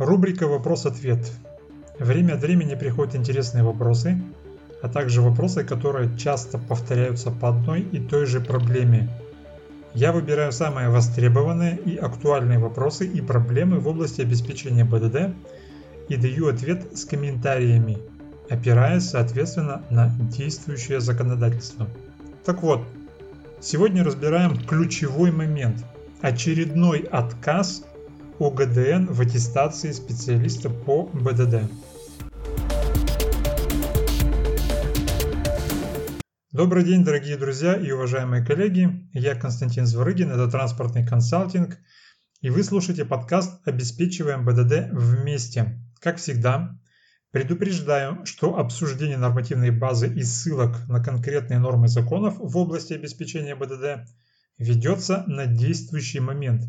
Рубрика «Вопрос-ответ». Время от времени приходят интересные вопросы, а также вопросы, которые часто повторяются по одной и той же проблеме. Я выбираю самые востребованные и актуальные вопросы и проблемы в области обеспечения БДД и даю ответ с комментариями, опираясь, соответственно, на действующее законодательство. Так вот, сегодня разбираем ключевой момент – очередной отказ ОГДН в аттестации специалиста по БДД. Добрый день, дорогие друзья и уважаемые коллеги. Я Константин Зворыгин, это транспортный консалтинг, и вы слушаете подкаст «Обеспечиваем БДД вместе». Как всегда, предупреждаю, что обсуждение нормативной базы и ссылок на конкретные нормы законов в области обеспечения БДД ведется на действующий момент.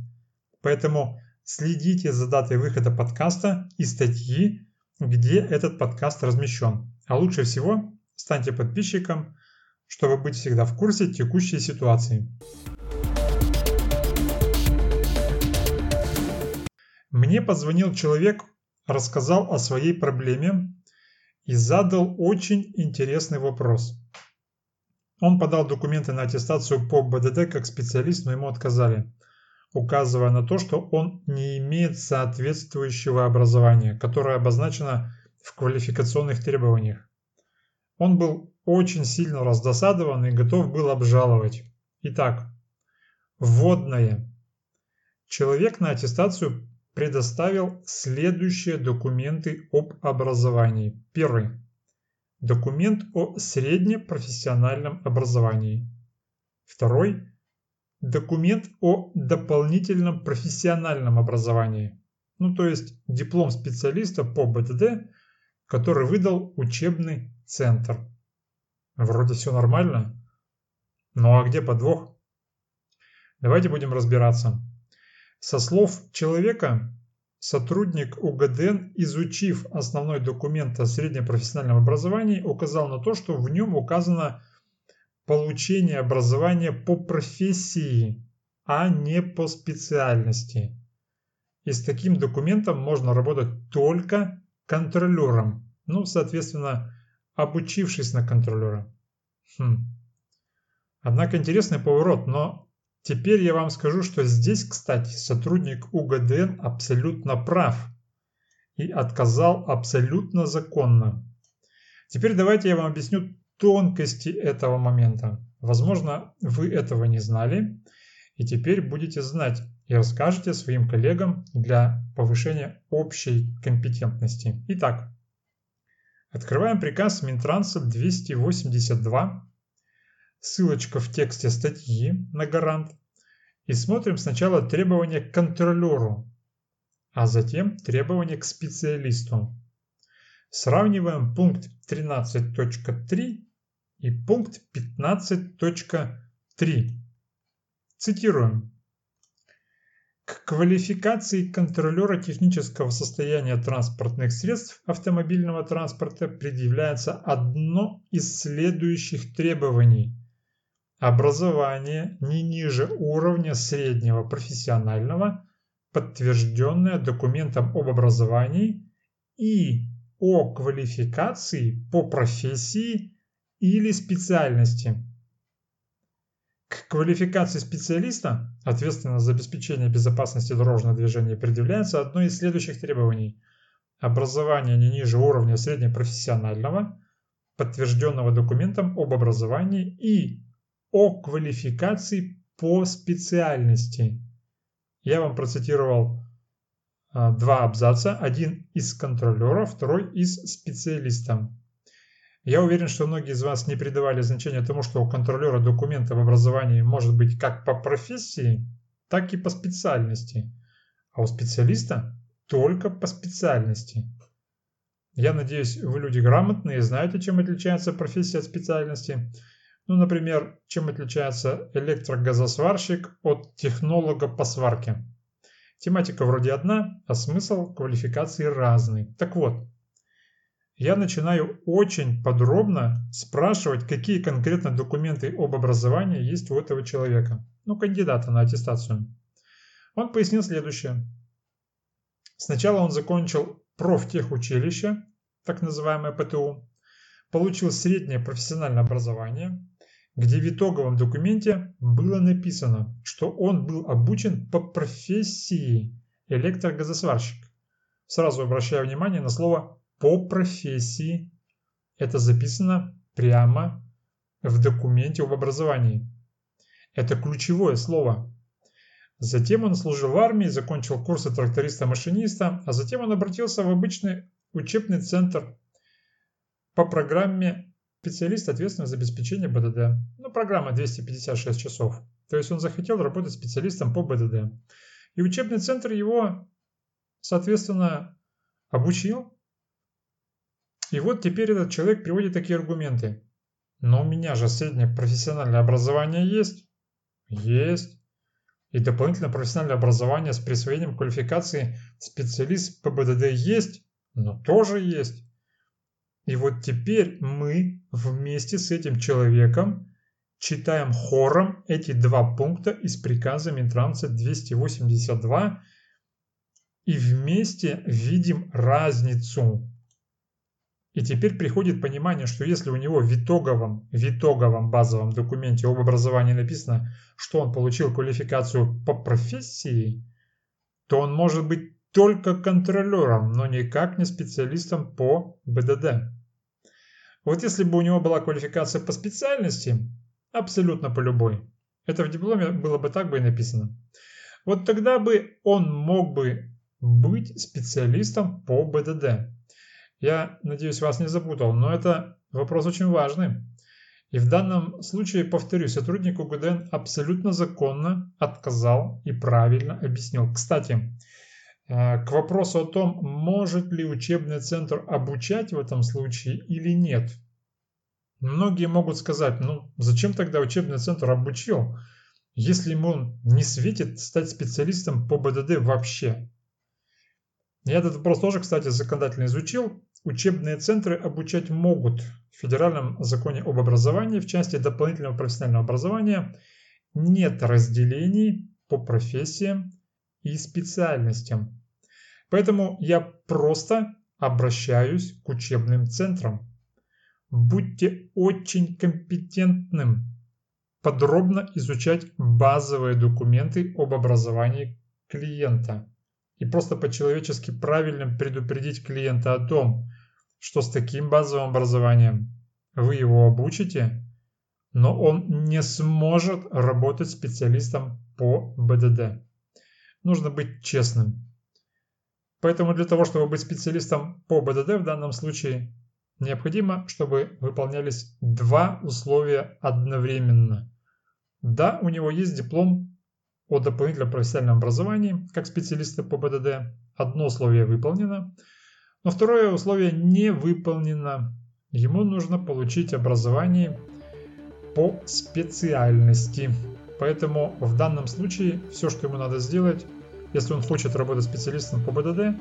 Поэтому Следите за датой выхода подкаста и статьи, где этот подкаст размещен. А лучше всего станьте подписчиком, чтобы быть всегда в курсе текущей ситуации. Мне позвонил человек, рассказал о своей проблеме и задал очень интересный вопрос. Он подал документы на аттестацию по БДД как специалист, но ему отказали указывая на то, что он не имеет соответствующего образования, которое обозначено в квалификационных требованиях. Он был очень сильно раздосадован и готов был обжаловать. Итак, вводное. Человек на аттестацию предоставил следующие документы об образовании. Первый. Документ о среднепрофессиональном образовании. Второй документ о дополнительном профессиональном образовании, ну то есть диплом специалиста по БДД, который выдал учебный центр. Вроде все нормально. Ну а где подвох? Давайте будем разбираться. Со слов человека, сотрудник УГДН, изучив основной документ о среднепрофессиональном образовании, указал на то, что в нем указано получение образования по профессии, а не по специальности. И с таким документом можно работать только контролером. Ну, соответственно, обучившись на контролера. Хм. Однако интересный поворот, но теперь я вам скажу, что здесь, кстати, сотрудник УГДН абсолютно прав и отказал абсолютно законно. Теперь давайте я вам объясню тонкости этого момента. Возможно, вы этого не знали, и теперь будете знать и расскажете своим коллегам для повышения общей компетентности. Итак, открываем приказ Минтранса 282, ссылочка в тексте статьи на гарант, и смотрим сначала требования к контролеру, а затем требования к специалисту. Сравниваем пункт 13.3 и пункт 15.3. Цитируем. К квалификации контролера технического состояния транспортных средств автомобильного транспорта предъявляется одно из следующих требований. Образование не ниже уровня среднего профессионального, подтвержденное документом об образовании и о квалификации по профессии или специальности. К квалификации специалиста, ответственного за обеспечение безопасности дорожного движения, предъявляется одно из следующих требований. Образование не ниже уровня среднепрофессионального, подтвержденного документом об образовании и о квалификации по специальности. Я вам процитировал а, два абзаца, один из контролера, второй из специалиста. Я уверен, что многие из вас не придавали значения тому, что у контролера документа в образовании может быть как по профессии, так и по специальности, а у специалиста только по специальности. Я надеюсь, вы люди грамотные и знаете, чем отличается профессия от специальности. Ну, например, чем отличается электрогазосварщик от технолога по сварке. Тематика вроде одна, а смысл квалификации разный. Так вот, я начинаю очень подробно спрашивать, какие конкретно документы об образовании есть у этого человека, ну, кандидата на аттестацию. Он пояснил следующее. Сначала он закончил профтехучилище, так называемое ПТУ, получил среднее профессиональное образование, где в итоговом документе было написано, что он был обучен по профессии электрогазосварщик. Сразу обращаю внимание на слово «по профессии». Это записано прямо в документе об образовании. Это ключевое слово. Затем он служил в армии, закончил курсы тракториста-машиниста, а затем он обратился в обычный учебный центр по программе специалист ответственный за обеспечение БДД. Ну, программа 256 часов. То есть он захотел работать специалистом по БДД. И учебный центр его, соответственно, обучил. И вот теперь этот человек приводит такие аргументы. Но у меня же среднее профессиональное образование есть. Есть. И дополнительное профессиональное образование с присвоением квалификации специалист по БДД есть, но тоже есть. И вот теперь мы вместе с этим человеком читаем хором эти два пункта из приказа Минтранса 282 и вместе видим разницу. И теперь приходит понимание, что если у него в итоговом, в итоговом базовом документе об образовании написано, что он получил квалификацию по профессии, то он может быть только контролером, но никак не специалистом по БДД. Вот если бы у него была квалификация по специальности, абсолютно по любой, это в дипломе было бы так бы и написано. Вот тогда бы он мог бы быть специалистом по БДД. Я надеюсь, вас не запутал, но это вопрос очень важный. И в данном случае, повторюсь, сотрудник УГДН абсолютно законно отказал и правильно объяснил. Кстати, э, к вопросу о том, может ли учебный центр обучать в этом случае или нет. Многие могут сказать, ну зачем тогда учебный центр обучил, если ему не светит стать специалистом по БДД вообще. Я этот вопрос тоже, кстати, законодательно изучил. Учебные центры обучать могут. В Федеральном законе об образовании в части дополнительного профессионального образования нет разделений по профессиям и специальностям. Поэтому я просто обращаюсь к учебным центрам. Будьте очень компетентным подробно изучать базовые документы об образовании клиента и просто по-человечески правильно предупредить клиента о том, что с таким базовым образованием вы его обучите, но он не сможет работать специалистом по БДД. Нужно быть честным. Поэтому для того, чтобы быть специалистом по БДД в данном случае, необходимо, чтобы выполнялись два условия одновременно. Да, у него есть диплом о дополнительном профессиональном образовании как специалиста по БДД. Одно условие выполнено, но второе условие не выполнено. Ему нужно получить образование по специальности. Поэтому в данном случае все, что ему надо сделать, если он хочет работать специалистом по БДД,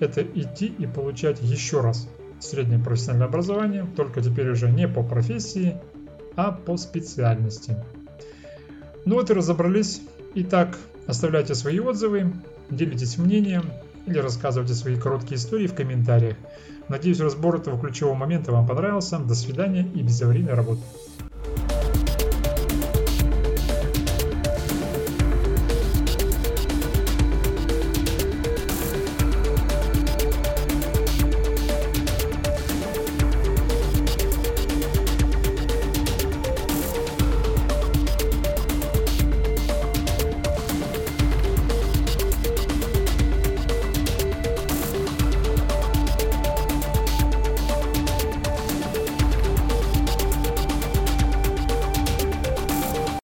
это идти и получать еще раз среднее профессиональное образование, только теперь уже не по профессии, а по специальности. Ну вот и разобрались Итак, оставляйте свои отзывы, делитесь мнением или рассказывайте свои короткие истории в комментариях. Надеюсь, разбор этого ключевого момента вам понравился. До свидания и безаварийной работы.